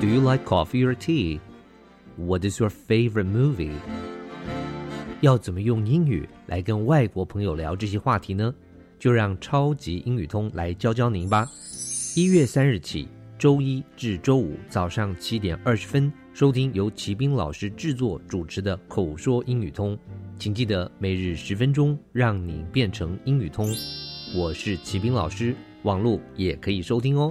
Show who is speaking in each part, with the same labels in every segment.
Speaker 1: Do you like coffee or tea? What is your favorite movie? 要怎么用英语来跟外国朋友聊这些话题呢？就让超级英语通来教教您吧。一月三日起，周一至周五早上七点二十分，收听由齐斌老师制作主持的口说英语通。请记得每日十分钟，让你变成英语通。我是齐斌老师，网络也可以收听哦。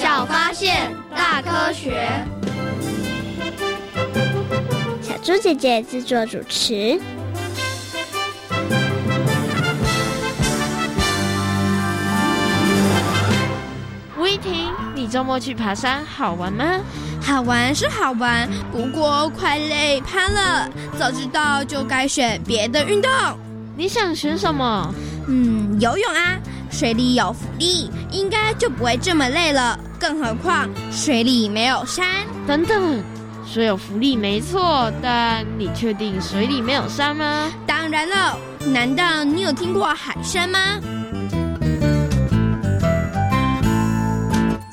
Speaker 2: 小发现，大科学。
Speaker 3: 小猪姐姐制作主持。
Speaker 4: 吴依婷，你周末去爬山好玩吗？
Speaker 5: 好玩是好玩，不过快累趴了。早知道就该选别的运动。
Speaker 4: 你想选什么？
Speaker 5: 嗯，游泳啊，水里有浮力，应该就不会这么累了。更何况水里没有山。
Speaker 4: 等等，水有浮力没错，但你确定水里没有山吗？
Speaker 5: 当然了，难道你有听过海山吗？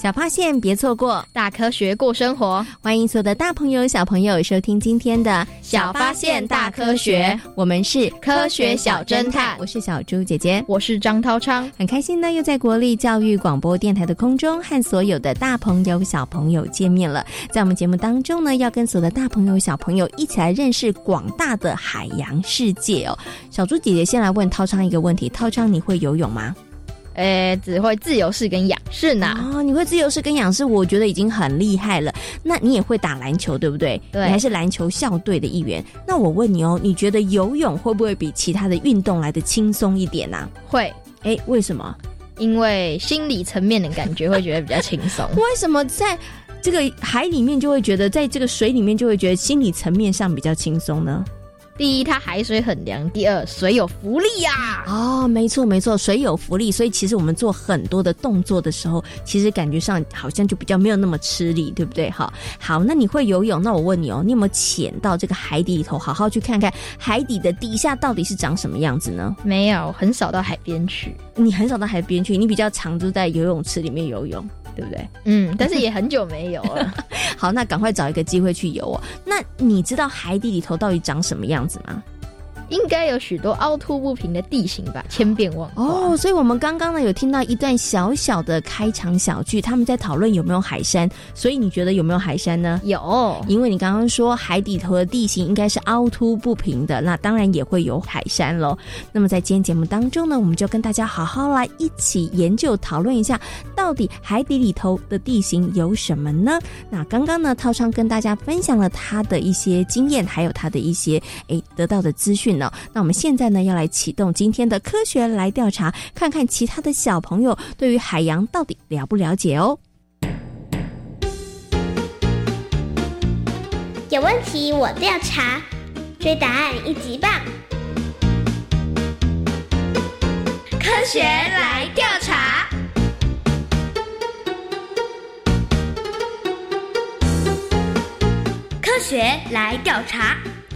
Speaker 6: 小发现，别错过
Speaker 7: 大科学过生活。
Speaker 6: 欢迎所有的大朋友、小朋友收听今天的《
Speaker 7: 小发现大科学》，
Speaker 6: 我们是
Speaker 7: 科学小侦探。
Speaker 6: 我是小猪姐姐，
Speaker 7: 我是张涛昌。
Speaker 6: 很开心呢，又在国立教育广播电台的空中和所有的大朋友、小朋友见面了。在我们节目当中呢，要跟所有的大朋友、小朋友一起来认识广大的海洋世界哦。小猪姐姐先来问涛昌一个问题：涛昌，你会游泳吗？
Speaker 7: 呃，只会自由式跟仰式呢。
Speaker 6: 哦，你会自由式跟仰式，我觉得已经很厉害了。那你也会打篮球，对不对？
Speaker 7: 对，
Speaker 6: 你还是篮球校队的一员。那我问你哦，你觉得游泳会不会比其他的运动来的轻松一点呢？
Speaker 7: 会。
Speaker 6: 哎，为什么？
Speaker 7: 因为心理层面的感觉会觉得比较轻松。
Speaker 6: 为什么在这个海里面就会觉得，在这个水里面就会觉得心理层面上比较轻松呢？
Speaker 7: 第一，它海水很凉；第二，水有浮力呀。
Speaker 6: 哦，没错没错，水有浮力，所以其实我们做很多的动作的时候，其实感觉上好像就比较没有那么吃力，对不对？哈，好，那你会游泳？那我问你哦，你有没有潜到这个海底里头，好好去看看海底的底下到底是长什么样子呢？
Speaker 7: 没有，很少到海边去。
Speaker 6: 你很少到海边去，你比较常都在游泳池里面游泳。对不对？
Speaker 7: 嗯，但是也很久没有了。
Speaker 6: 好，那赶快找一个机会去游哦。那你知道海底里头到底长什么样子吗？
Speaker 7: 应该有许多凹凸不平的地形吧，千变万化。
Speaker 6: 哦，所以我们刚刚呢有听到一段小小的开场小剧，他们在讨论有没有海山。所以你觉得有没有海山呢？
Speaker 7: 有，
Speaker 6: 因为你刚刚说海底头的地形应该是凹凸不平的，那当然也会有海山喽。那么在今天节目当中呢，我们就跟大家好好来一起研究讨论一下，到底海底里头的地形有什么呢？那刚刚呢，涛昌跟大家分享了他的一些经验，还有他的一些诶得到的资讯呢。那我们现在呢，要来启动今天的科学来调查，看看其他的小朋友对于海洋到底了不了解哦。
Speaker 3: 有问题我调查，追答案一级棒！
Speaker 5: 科学来调查。
Speaker 8: 科学来调查，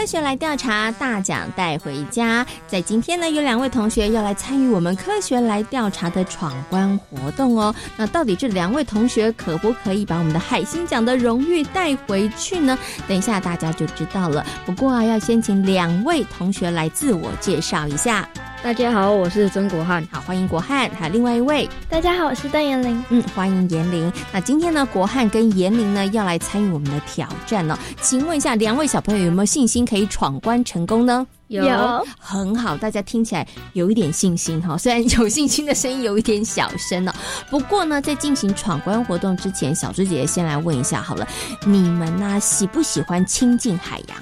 Speaker 6: 科学来调查，大奖带回家。在今天呢，有两位同学要来参与我们科学来调查的闯关活动哦。那到底这两位同学可不可以把我们的海星奖的荣誉带回去呢？等一下大家就知道了。不过啊，要先请两位同学来自我介绍一下。
Speaker 9: 大家好，我是曾国汉。
Speaker 6: 好，欢迎国汉。还有另外一位，
Speaker 10: 大家好，我是邓延玲。
Speaker 6: 嗯，欢迎延玲。那今天呢，国汉跟延玲呢要来参与我们的挑战呢。请问一下，两位小朋友有没有信心可以闯关成功呢？
Speaker 10: 有，
Speaker 6: 很好，大家听起来有一点信心哈。虽然有信心的声音有一点小声哦，不过呢，在进行闯关活动之前，小猪姐姐先来问一下好了，你们呢喜不喜欢亲近海洋？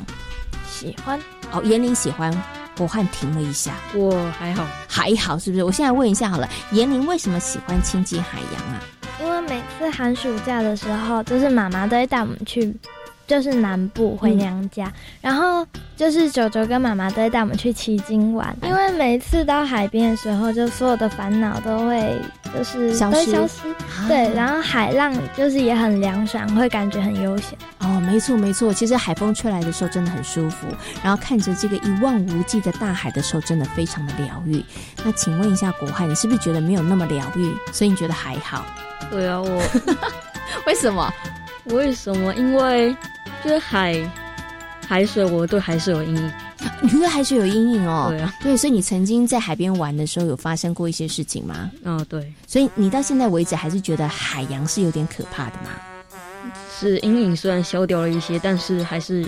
Speaker 10: 喜欢。
Speaker 6: 哦，严玲喜欢。国汉停了一下，
Speaker 9: 我还好，
Speaker 6: 还好，是不是？我现在问一下好了，严玲为什么喜欢亲近海洋啊？
Speaker 10: 因为每次寒暑假的时候，就是妈妈都会带我们去。就是南部回娘家，然后就是九九跟妈妈都会带我们去奇经玩，因为每一次到海边的时候，就所有的烦恼都会就是
Speaker 6: 消失，
Speaker 10: 消失。对，然后海浪就是也很凉爽，会感觉很悠闲。
Speaker 6: 哦，没错没错，其实海风吹来的时候真的很舒服，然后看着这个一望无际的大海的时候，真的非常的疗愈。那请问一下国汉，你是不是觉得没有那么疗愈，所以你觉得还好？
Speaker 9: 对啊，我
Speaker 6: 为什么？
Speaker 9: 为什么？因为。就是海海水，我对海水有阴影。
Speaker 6: 你对海水有阴影哦？
Speaker 9: 对啊，
Speaker 6: 对，所以你曾经在海边玩的时候，有发生过一些事情吗？
Speaker 9: 哦，对。
Speaker 6: 所以你到现在为止，还是觉得海洋是有点可怕的吗？
Speaker 9: 是阴影虽然消掉了一些，但是还是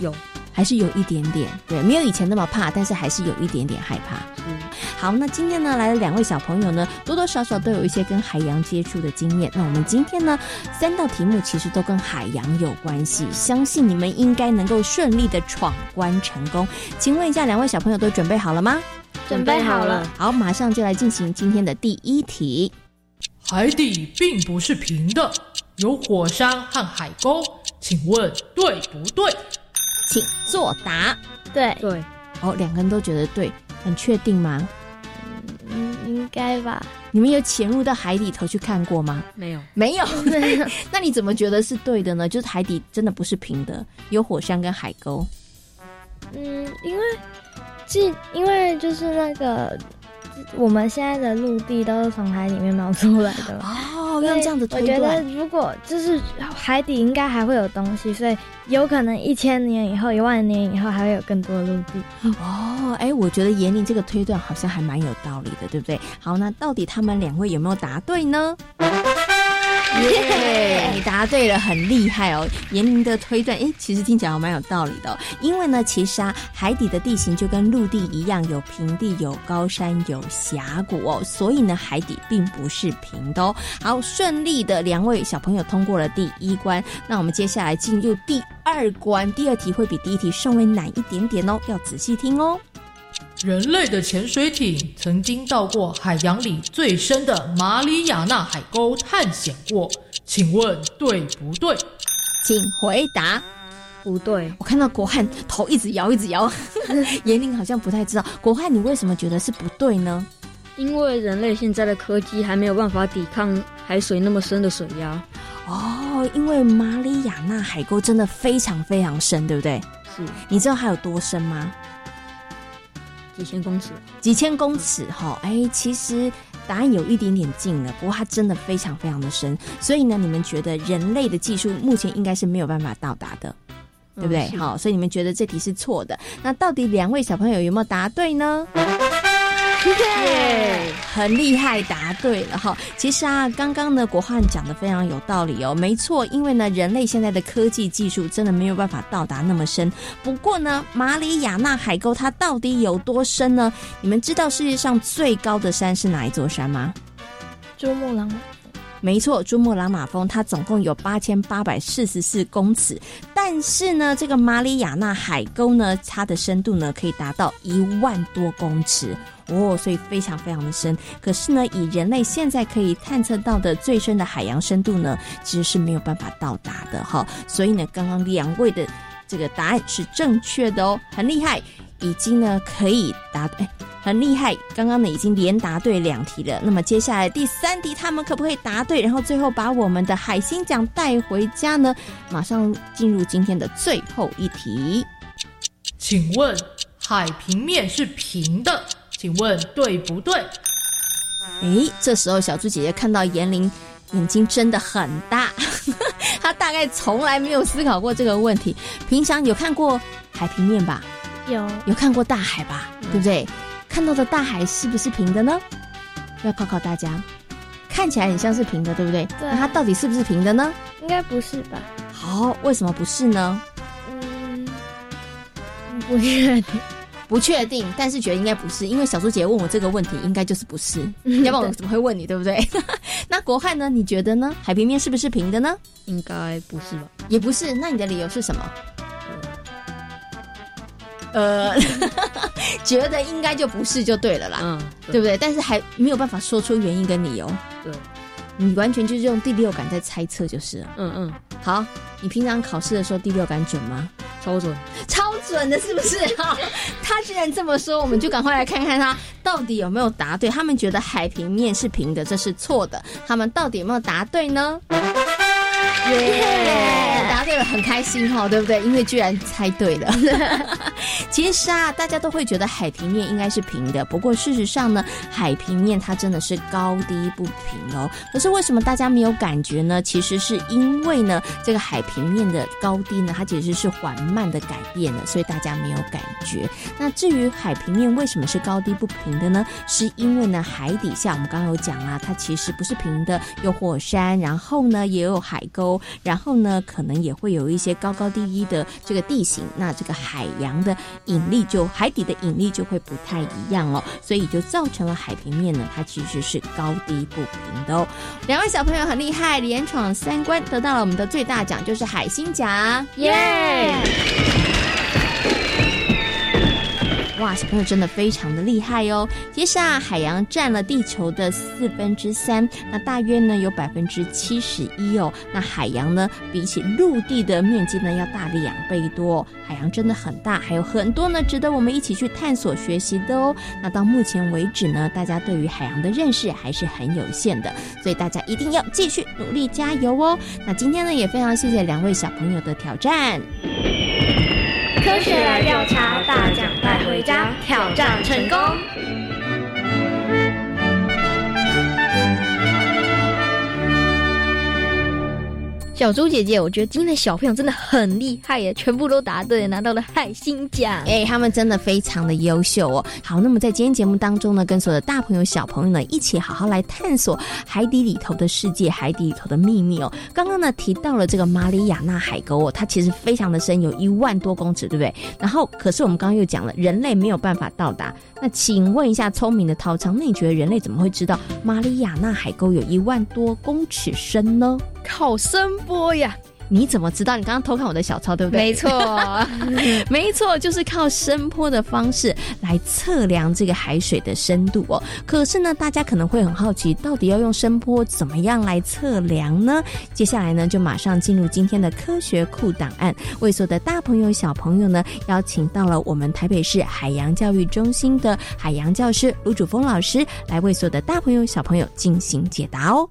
Speaker 9: 有。
Speaker 6: 还是有一点点，对，没有以前那么怕，但是还是有一点点害怕。
Speaker 9: 嗯，
Speaker 6: 好，那今天呢来了两位小朋友呢，多多少少都有一些跟海洋接触的经验。那我们今天呢三道题目其实都跟海洋有关系，相信你们应该能够顺利的闯关成功。请问一下，两位小朋友都准备好了吗？
Speaker 10: 准备好了。
Speaker 6: 好，马上就来进行今天的第一题。
Speaker 11: 海底并不是平的，有火山和海沟，请问对不对？
Speaker 6: 请作答。
Speaker 10: 对
Speaker 9: 对，
Speaker 6: 哦，两个人都觉得对，很确定吗？
Speaker 10: 嗯，应该吧。
Speaker 6: 你们有潜入到海里头去看过吗？
Speaker 9: 没有，
Speaker 6: 没有。那你怎么觉得是对的呢？就是海底真的不是平的，有火山跟海沟。
Speaker 10: 嗯，因为，这因为就是那个。我们现在的陆地都是从海里面冒出来的
Speaker 6: 哦，用这样子推
Speaker 10: 断。我觉得如果就是海底应该还会有东西，所以有可能一千年以后、一万年以后还会有更多的陆地。
Speaker 6: 哦，哎，我觉得严玲这个推断好像还蛮有道理的，对不对？好，那到底他们两位有没有答对呢？耶！你答对了，很厉害哦。严明的推断，哎，其实听起来还蛮有道理的。因为呢，其实啊，海底的地形就跟陆地一样，有平地、有高山、有峡谷哦。所以呢，海底并不是平的哦。好，顺利的两位小朋友通过了第一关。那我们接下来进入第二关，第二题会比第一题稍微难一点点哦，要仔细听哦。
Speaker 11: 人类的潜水艇曾经到过海洋里最深的马里亚纳海沟探险过，请问对不对？
Speaker 6: 请回答。
Speaker 9: 不对，
Speaker 6: 我看到国汉头一直摇，一直摇，严玲好像不太知道。国汉，你为什么觉得是不对呢？
Speaker 9: 因为人类现在的科技还没有办法抵抗海水那么深的水压。
Speaker 6: 哦，因为马里亚纳海沟真的非常非常深，对不对？
Speaker 9: 是。
Speaker 6: 你知道它有多深吗？
Speaker 9: 几千公尺。
Speaker 6: 几千公尺，哈，哎，其实答案有一点点近了，不过它真的非常非常的深。所以呢，你们觉得人类的技术目前应该是没有办法到达的，对不对？好，所以你们觉得这题是错的。那到底两位小朋友有没有答对呢？耶，很厉害，答对了哈。其实啊，刚刚呢，国汉讲的非常有道理哦，没错，因为呢，人类现在的科技技术真的没有办法到达那么深。不过呢，马里亚纳海沟它到底有多深呢？你们知道世界上最高的山是哪一座山吗？
Speaker 10: 珠穆朗玛。
Speaker 6: 没错，珠穆朗玛峰它总共有八千八百四十四公尺，但是呢，这个马里亚纳海沟呢，它的深度呢可以达到一万多公尺哦，所以非常非常的深。可是呢，以人类现在可以探测到的最深的海洋深度呢，其实是没有办法到达的哈。所以呢，刚刚两位的这个答案是正确的哦，很厉害，已经呢可以答哎。很厉害，刚刚呢已经连答对两题了。那么接下来第三题，他们可不可以答对，然后最后把我们的海星奖带回家呢？马上进入今天的最后一题。
Speaker 11: 请问海平面是平的？请问对不对？
Speaker 6: 诶，这时候小猪姐姐看到严玲眼睛真的很大，她大概从来没有思考过这个问题。平常有看过海平面吧？
Speaker 10: 有，
Speaker 6: 有看过大海吧？对不对？看到的大海是不是平的呢？要考考大家，看起来很像是平的，对不对？
Speaker 10: 对。
Speaker 6: 那它到底是不是平的呢？
Speaker 10: 应该不是吧？
Speaker 6: 好，为什么不是呢？
Speaker 10: 嗯，不确定，
Speaker 6: 不确定，但是觉得应该不是，因为小猪姐问我这个问题，应该就是不是，要不然我怎么会问你，对不对？那国汉呢？你觉得呢？海平面是不是平的呢？
Speaker 9: 应该不是吧？
Speaker 6: 也不是，那你的理由是什么？呃，觉得应该就不是就对了啦，
Speaker 9: 嗯，
Speaker 6: 对不对？但是还没有办法说出原因跟理由，
Speaker 9: 对，
Speaker 6: 你完全就是用第六感在猜测就是了，
Speaker 9: 嗯嗯。
Speaker 6: 好，你平常考试的时候第六感准吗？
Speaker 9: 超准，
Speaker 6: 超准的，是不是？哈，他既然这么说，我们就赶快来看看他到底有没有答对。他们觉得海平面是平的，这是错的。他们到底有没有答对呢？耶，答对了，很开心哈，对不对？因为居然猜对了。其实啊，大家都会觉得海平面应该是平的，不过事实上呢，海平面它真的是高低不平哦。可是为什么大家没有感觉呢？其实是因为呢，这个海平面的高低呢，它其实是缓慢的改变的，所以大家没有感觉。那至于海平面为什么是高低不平的呢？是因为呢，海底下我们刚刚有讲啊，它其实不是平的，有火山，然后呢也有海沟。然后呢，可能也会有一些高高低低的这个地形，那这个海洋的引力就海底的引力就会不太一样哦，所以就造成了海平面呢，它其实是高低不平的哦。两位小朋友很厉害，连闯三关，得到了我们的最大奖，就是海星奖，耶！哇，小朋友真的非常的厉害哦！其实啊，海洋占了地球的四分之三，那大约呢有百分之七十一哦。那海洋呢，比起陆地的面积呢要大两倍多，海洋真的很大，还有很多呢值得我们一起去探索学习的哦。那到目前为止呢，大家对于海洋的认识还是很有限的，所以大家一定要继续努力加油哦。那今天呢，也非常谢谢两位小朋友的挑战。
Speaker 2: 科学来调查，大奖带回家，挑战成功。
Speaker 7: 小猪姐姐，我觉得今天的小朋友真的很厉害耶，全部都答对，拿到了海星奖。
Speaker 6: 哎，他们真的非常的优秀哦。好，那么在今天节目当中呢，跟所有的大朋友、小朋友呢，一起好好来探索海底里头的世界，海底里头的秘密哦。刚刚呢提到了这个马里亚纳海沟哦，它其实非常的深，有一万多公尺，对不对？然后，可是我们刚刚又讲了，人类没有办法到达。那请问一下，聪明的陶昌，那你觉得人类怎么会知道马里亚纳海沟有一万多公尺深呢？
Speaker 7: 靠声波呀！
Speaker 6: 你怎么知道？你刚刚偷看我的小抄，对不对？
Speaker 7: 没错，
Speaker 6: 没错，就是靠声波的方式来测量这个海水的深度哦。可是呢，大家可能会很好奇，到底要用声波怎么样来测量呢？接下来呢，就马上进入今天的科学库档案，为所有的大朋友、小朋友呢，邀请到了我们台北市海洋教育中心的海洋教师卢主峰老师，来为所有的大朋友、小朋友进行解答哦。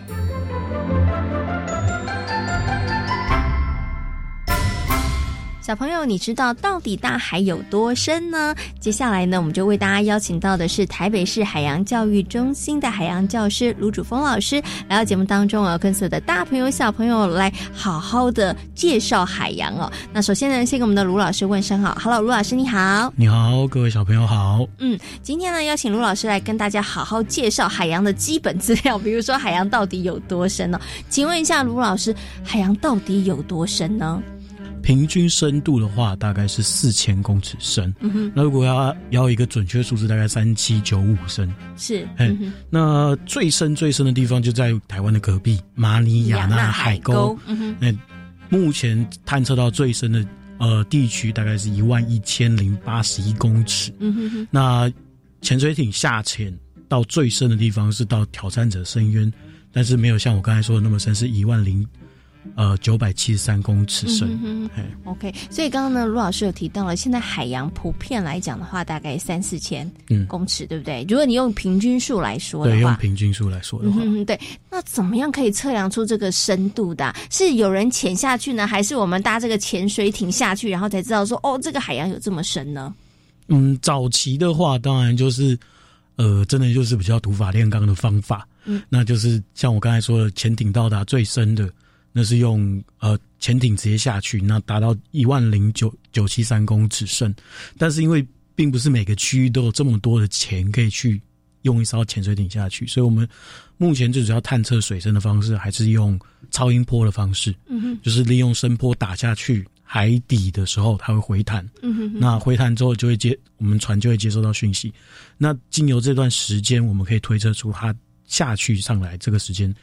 Speaker 6: 小朋友，你知道到底大海有多深呢？接下来呢，我们就为大家邀请到的是台北市海洋教育中心的海洋教师卢主峰老师，来到节目当中啊，跟所有的大朋友、小朋友来好好的介绍海洋哦。那首先呢，先给我们的卢老师问声好，Hello，卢老师你好。
Speaker 12: 你好，各位小朋友好。
Speaker 6: 嗯，今天呢，邀请卢老师来跟大家好好介绍海洋的基本资料，比如说海洋到底有多深呢？请问一下，卢老师，海洋到底有多深呢？
Speaker 12: 平均深度的话，大概是四千公尺深。
Speaker 6: 嗯哼，
Speaker 12: 那如果要要一个准确数字，大概三七九五深。
Speaker 6: 是，
Speaker 12: 嗯，那最深最深的地方就在台湾的隔壁马里亚纳海沟。
Speaker 6: 嗯哼，
Speaker 12: 那目前探测到最深的呃地区，大概是一万一千零八十一公尺。
Speaker 6: 嗯哼哼，
Speaker 12: 那潜水艇下潜到最深的地方是到挑战者深渊，但是没有像我刚才说的那么深，是一万零。呃，九百七十三公尺深。
Speaker 6: 嗯、OK，所以刚刚呢，卢老师有提到了，现在海洋普遍来讲的话，大概三四千公尺，对不对？如果你用平均数来说的话，
Speaker 12: 对，用平均数来说的话，
Speaker 6: 嗯，对。那怎么样可以测量出这个深度的？是有人潜下去呢，还是我们搭这个潜水艇下去，然后才知道说，哦，这个海洋有这么深呢？
Speaker 12: 嗯，早期的话，当然就是，呃，真的就是比较土法炼钢的方法。
Speaker 6: 嗯，
Speaker 12: 那就是像我刚才说的，潜艇到达最深的。那是用呃潜艇直接下去，那达到一万零九九七三公尺深，但是因为并不是每个区域都有这么多的钱可以去用一艘潜水艇下去，所以我们目前最主要探测水深的方式还是用超音波的方式，
Speaker 6: 嗯哼，
Speaker 12: 就是利用声波打下去海底的时候，它会回弹，
Speaker 6: 嗯哼，
Speaker 12: 那回弹之后就会接我们船就会接收到讯息，那经由这段时间，我们可以推测出它下去上来这个时间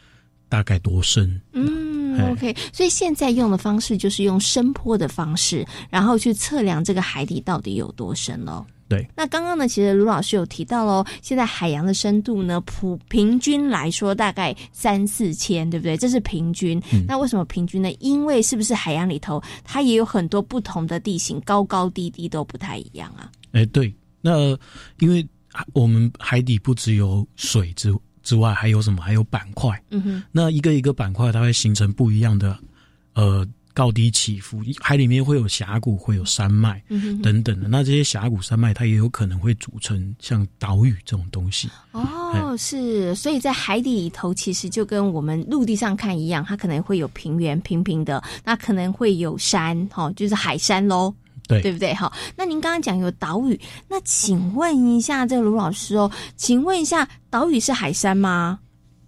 Speaker 12: 大概多深，
Speaker 6: 嗯。OK，所以现在用的方式就是用声波的方式，然后去测量这个海底到底有多深喽。
Speaker 12: 对，
Speaker 6: 那刚刚呢，其实卢老师有提到喽，现在海洋的深度呢，普平均来说大概三四千，对不对？这是平均。
Speaker 12: 嗯、
Speaker 6: 那为什么平均呢？因为是不是海洋里头它也有很多不同的地形，高高低低都不太一样啊？
Speaker 12: 哎，对，那因为我们海底不只有水之。之外还有什么？还有板块。
Speaker 6: 嗯哼，
Speaker 12: 那一个一个板块，它会形成不一样的呃高低起伏。海里面会有峡谷，会有山脉，
Speaker 6: 嗯
Speaker 12: 等等的。那这些峡谷、山脉，它也有可能会组成像岛屿这种东西。
Speaker 6: 哦，是，所以在海底里头，其实就跟我们陆地上看一样，它可能会有平原平平的，那可能会有山，哈、哦，就是海山喽。
Speaker 12: 对，
Speaker 6: 对不对？好，那您刚刚讲有岛屿，那请问一下，这个卢老师哦，请问一下，岛屿是海山吗？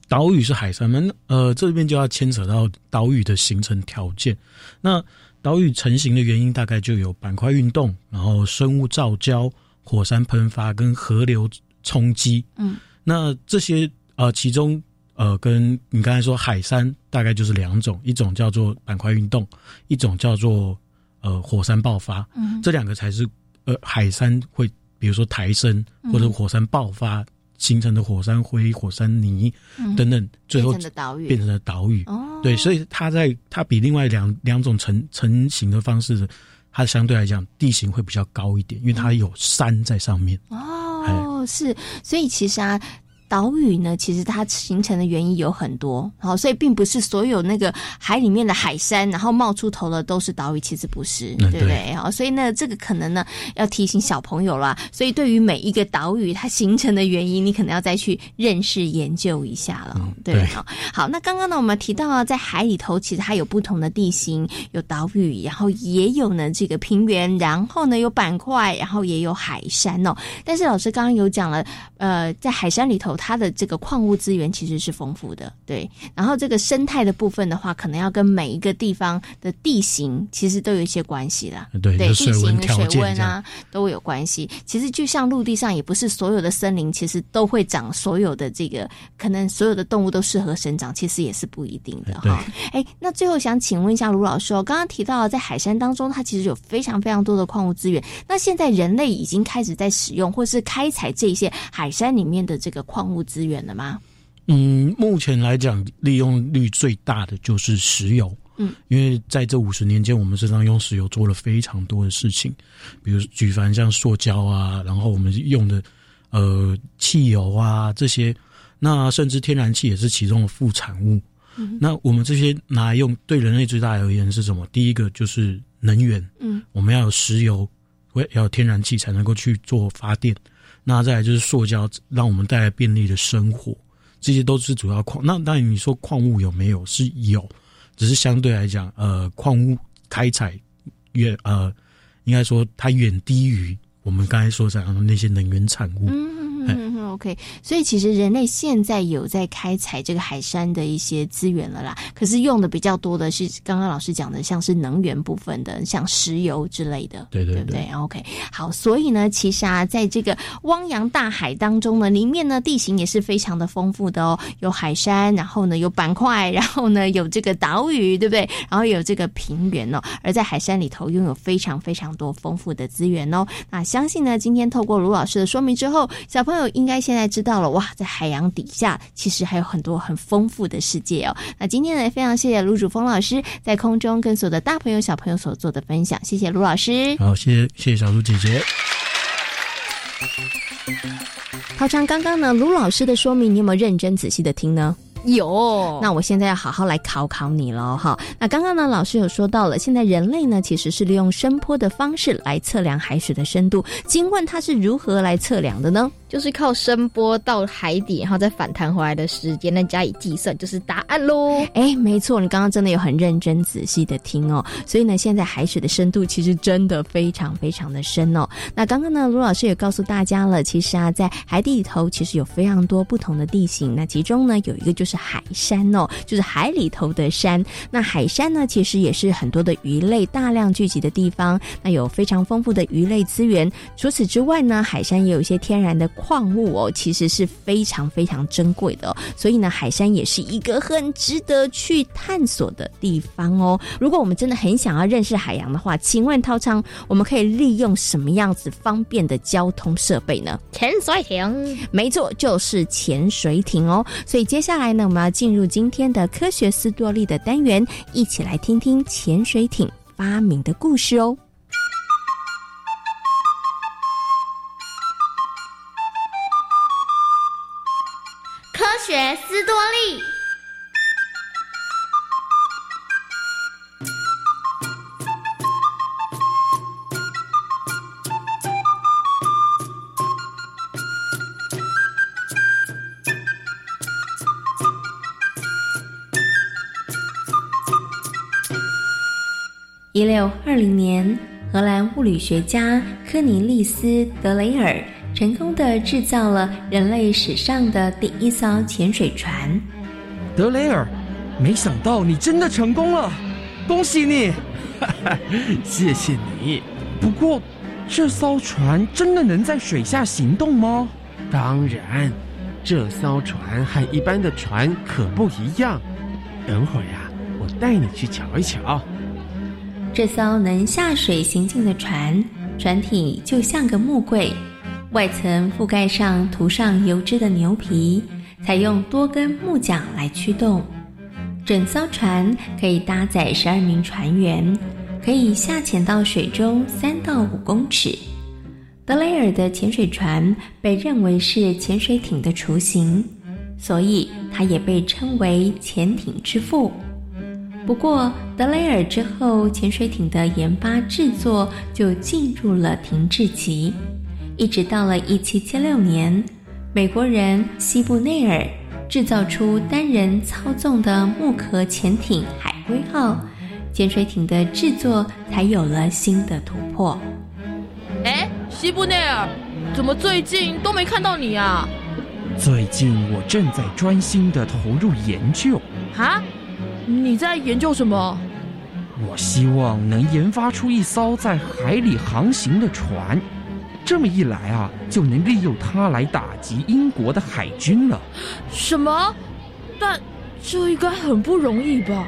Speaker 12: 岛屿是海山吗？呃，这边就要牵扯到岛屿的形成条件。那岛屿成型的原因大概就有板块运动，然后生物造礁、火山喷发跟河流冲击。
Speaker 6: 嗯，
Speaker 12: 那这些呃，其中呃，跟你刚才说海山大概就是两种，一种叫做板块运动，一种叫做。呃，火山爆发，
Speaker 6: 嗯，
Speaker 12: 这两个才是呃海山会，比如说抬升或者火山爆发形成的火山灰、火山泥等等，最后
Speaker 6: 变成了岛屿，
Speaker 12: 变成了岛屿。
Speaker 6: 哦，
Speaker 12: 对，所以它在它比另外两两种成成型的方式，它相对来讲地形会比较高一点，因为它有山在上面。
Speaker 6: 哦，是，所以其实啊。岛屿呢，其实它形成的原因有很多，好，所以并不是所有那个海里面的海山，然后冒出头的都是岛屿，其实不是，
Speaker 12: 嗯
Speaker 6: 对不对？好，所以呢，这个可能呢要提醒小朋友啦。所以对于每一个岛屿它形成的原因，你可能要再去认识研究一下了，对
Speaker 12: 对
Speaker 6: 好，好，那刚刚呢，我们提到啊，在海里头其实它有不同的地形，有岛屿，然后也有呢这个平原，然后呢有板块，然后也有海山哦。但是老师刚刚有讲了，呃，在海山里头，它的这个矿物资源其实是丰富的，对。然后这个生态的部分的话，可能要跟每一个地方的地形其实都有一些关系啦。
Speaker 12: 对
Speaker 6: 地形、
Speaker 12: 水温
Speaker 6: 啊都有关系。其实就像陆地上，也不是所有的森林其实都会长所有的这个，可能所有的动物都适合生长，其实也是不一定的哈。哎，那最后想请问一下卢老师哦，刚刚提到在海山当中，它其实有非常非常多的矿物资源。那现在人类已经开始在使用或是开采这些海山里面的这个矿物资源的吗？
Speaker 12: 嗯，目前来讲，利用率最大的就是石油。
Speaker 6: 嗯，
Speaker 12: 因为在这五十年间，我们身上用石油做了非常多的事情，比如举凡像塑胶啊，然后我们用的呃汽油啊这些，那甚至天然气也是其中的副产物。
Speaker 6: 嗯
Speaker 12: 那我们这些拿来用，对人类最大而言是什么？第一个就是能源，
Speaker 6: 嗯，
Speaker 12: 我们要有石油，要有天然气才能够去做发电。那再来就是塑胶，让我们带来便利的生活，这些都是主要矿。那当然你说矿物有没有？是有，只是相对来讲，呃，矿物开采远呃，应该说它远低于我们刚才所讲的那些能源产物。
Speaker 6: ，OK。所以其实人类现在有在开采这个海山的一些资源了啦，可是用的比较多的是刚刚老师讲的，像是能源部分的，像石油之类的，
Speaker 12: 对对
Speaker 6: 对不对？OK。好，所以呢，其实啊，在这个汪洋大海当中呢，里面呢地形也是非常的丰富的哦，有海山，然后呢有板块，然后呢有这个岛屿，对不对？然后有这个平原哦，而在海山里头拥有非常非常多丰富的资源哦。那相信呢，今天透过卢老师的说明之后，小朋友应该现在知道了哇，在海洋底下其实还有很多很丰富的世界哦。那今天呢，也非常谢谢卢主峰老师在空中跟所有的大朋友小朋友所做的分享，谢谢卢老师。
Speaker 12: 好，谢谢谢谢小卢姐姐。
Speaker 6: 涛昌，刚刚呢，卢老师的说明，你有没有认真仔细的听呢？有，那我现在要好好来考考你了哈。那刚刚呢，老师有说到了，现在人类呢其实是利用声波的方式来测量海水的深度。请问它是如何来测量的呢？
Speaker 7: 就是靠声波到海底，然后再反弹回来的时间，再加以计算，就是答案喽。
Speaker 6: 哎，没错，你刚刚真的有很认真仔细的听哦。所以呢，现在海水的深度其实真的非常非常的深哦。那刚刚呢，卢老师也告诉大家了，其实啊，在海底里头其实有非常多不同的地形。那其中呢，有一个就是海山哦，就是海里头的山。那海山呢，其实也是很多的鱼类大量聚集的地方，那有非常丰富的鱼类资源。除此之外呢，海山也有一些天然的矿物哦，其实是非常非常珍贵的、哦。所以呢，海山也是一个很值得去探索的地方哦。如果我们真的很想要认识海洋的话，请问涛昌，我们可以利用什么样子方便的交通设备呢？
Speaker 7: 潜水艇，
Speaker 6: 没错，就是潜水艇哦。所以接下来呢，我们要进入今天的科学斯多利的单元，一起来听听潜水艇发明的故事哦。
Speaker 8: 学斯多利。
Speaker 6: 一六二零年，荷兰物理学家科尼利斯·德雷尔成功的制造了人类史上的第一艘潜水船。
Speaker 13: 德雷尔，没想到你真的成功了，恭喜你！
Speaker 14: 谢谢你。
Speaker 13: 不过，这艘船真的能在水下行动吗？
Speaker 14: 当然，这艘船和一般的船可不一样。等会儿呀、啊，我带你去瞧一瞧。
Speaker 6: 这艘能下水行进的船，船体就像个木柜，外层覆盖上涂上油脂的牛皮，采用多根木桨来驱动。整艘船可以搭载十二名船员，可以下潜到水中三到五公尺。
Speaker 15: 德雷尔的潜水船被认为是潜水艇的雏形，所以它也被称为潜艇之父。不过，德雷尔之后，潜水艇的研发制作就进入了停滞期，一直到了1776年，美国人西布内尔制造出单人操纵的木壳潜艇“海龟号”，潜水艇的制作才有了新的突破。
Speaker 16: 哎，西布内尔，怎么最近都没看到你啊？
Speaker 13: 最近我正在专心的投入研究。
Speaker 16: 啊？你在研究什么？
Speaker 13: 我希望能研发出一艘在海里航行的船，这么一来啊，就能利用它来打击英国的海军了。
Speaker 16: 什么？但这应该很不容易吧？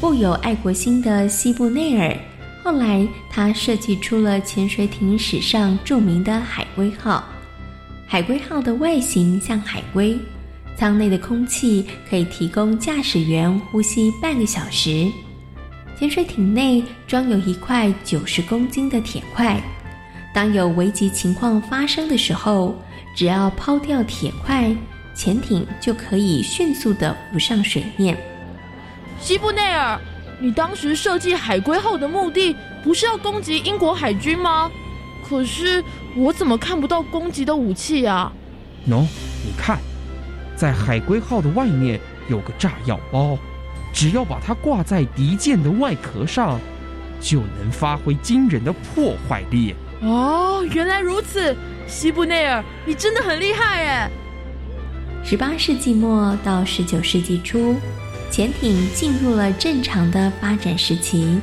Speaker 15: 富有爱国心的西布内尔，后来他设计出了潜水艇史上著名的“海龟号”。海龟号的外形像海龟。舱内的空气可以提供驾驶员呼吸半个小时。潜水艇内装有一块九十公斤的铁块，当有危急情况发生的时候，只要抛掉铁块，潜艇就可以迅速的浮上水面。
Speaker 16: 西布内尔，你当时设计海龟号的目的不是要攻击英国海军吗？可是我怎么看不到攻击的武器啊？
Speaker 13: 喏，你看。在海龟号的外面有个炸药包，只要把它挂在敌舰的外壳上，就能发挥惊人的破坏力。
Speaker 16: 哦，原来如此，西布内尔，你真的很厉害耶！
Speaker 15: 十八世纪末到十九世纪初，潜艇进入了正常的发展时期，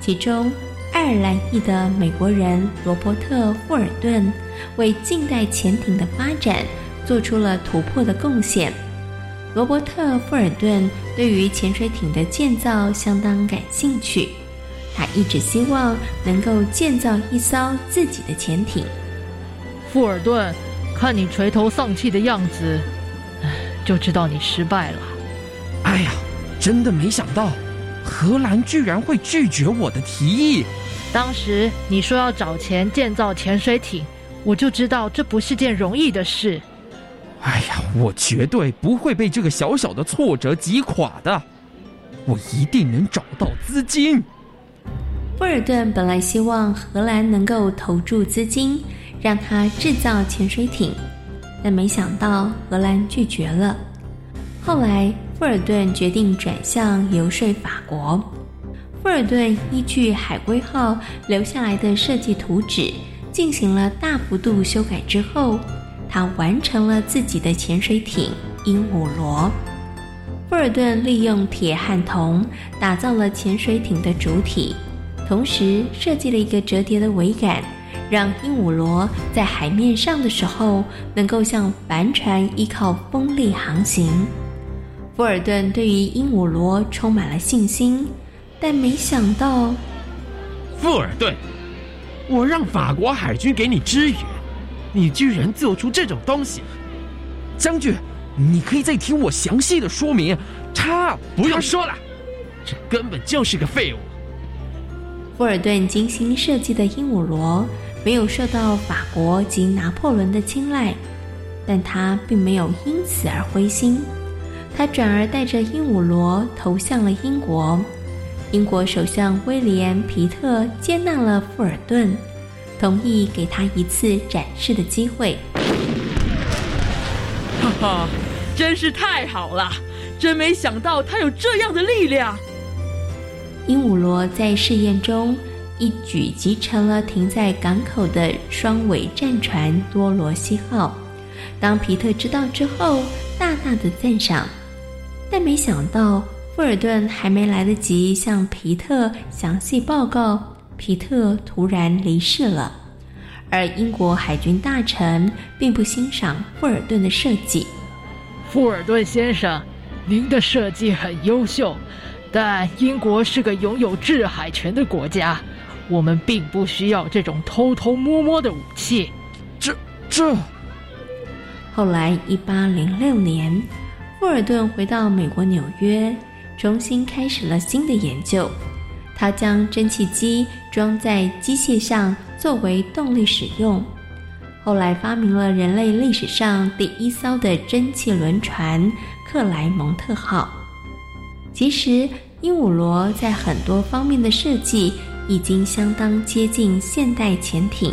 Speaker 15: 其中爱尔兰裔的美国人罗伯特·富尔顿为近代潜艇的发展。做出了突破的贡献。罗伯特·富尔顿对于潜水艇的建造相当感兴趣，他一直希望能够建造一艘自己的潜艇。
Speaker 11: 富尔顿，看你垂头丧气的样子，就知道你失败了。
Speaker 13: 哎呀，真的没想到，荷兰居然会拒绝我的提议。
Speaker 11: 当时你说要找钱建造潜水艇，我就知道这不是件容易的事。
Speaker 13: 哎呀，我绝对不会被这个小小的挫折击垮的，我一定能找到资金。
Speaker 15: 富尔顿本来希望荷兰能够投注资金，让他制造潜水艇，但没想到荷兰拒绝了。后来，富尔顿决定转向游说法国。富尔顿依据海龟号留下来的设计图纸，进行了大幅度修改之后。他完成了自己的潜水艇鹦鹉螺。富尔顿利用铁和铜打造了潜水艇的主体，同时设计了一个折叠的桅杆，让鹦鹉螺在海面上的时候能够像帆船依靠风力航行。富尔顿对于鹦鹉螺充满了信心，但没想到，
Speaker 14: 富尔顿，我让法国海军给你支援。你居然做出这种东西，
Speaker 13: 将军，你可以再听我详细的说明。他
Speaker 14: 不用说了，这根本就是个废物。
Speaker 15: 富尔顿精心设计的鹦鹉螺没有受到法国及拿破仑的青睐，但他并没有因此而灰心，他转而带着鹦鹉螺投向了英国。英国首相威廉·皮特接纳了富尔顿。同意给他一次展示的机会。
Speaker 16: 哈哈，真是太好了！真没想到他有这样的力量。
Speaker 15: 鹦鹉螺在试验中一举集成了停在港口的双尾战船多罗西号。当皮特知道之后，大大的赞赏。但没想到，富尔顿还没来得及向皮特详细报告。皮特突然离世了，而英国海军大臣并不欣赏富尔顿的设计。
Speaker 11: 富尔顿先生，您的设计很优秀，但英国是个拥有制海权的国家，我们并不需要这种偷偷摸摸的武器。
Speaker 13: 这这。
Speaker 15: 后来，一八零六年，富尔顿回到美国纽约，重新开始了新的研究。他将蒸汽机装在机械上作为动力使用。后来发明了人类历史上第一艘的蒸汽轮船“克莱蒙特号”。其实，鹦鹉螺在很多方面的设计已经相当接近现代潜艇。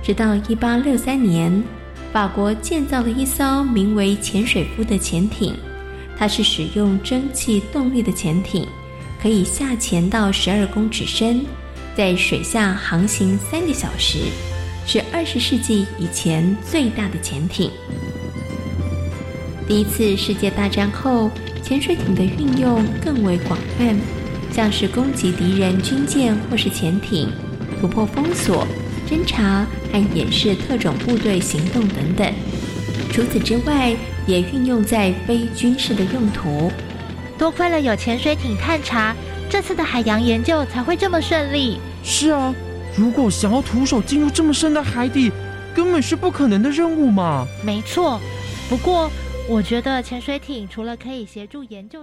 Speaker 15: 直到1863年，法国建造了一艘名为“潜水夫”的潜艇，它是使用蒸汽动力的潜艇，可以下潜到十二公尺深，在水下航行三个小时，是二十世纪以前最大的潜艇。第一次世界大战后，潜水艇的运用更为广泛，像是攻击敌人军舰或是潜艇、突破封锁、侦察和掩饰特种部队行动等等。除此之外，也运用在非军事的用途。
Speaker 16: 多亏了有潜水艇探查，这次的海洋研究才会这么顺利。
Speaker 13: 是啊，如果想要徒手进入这么深的海底，根本是不可能的任务嘛。
Speaker 16: 没错，不过我觉得潜水艇除了可以协助研究。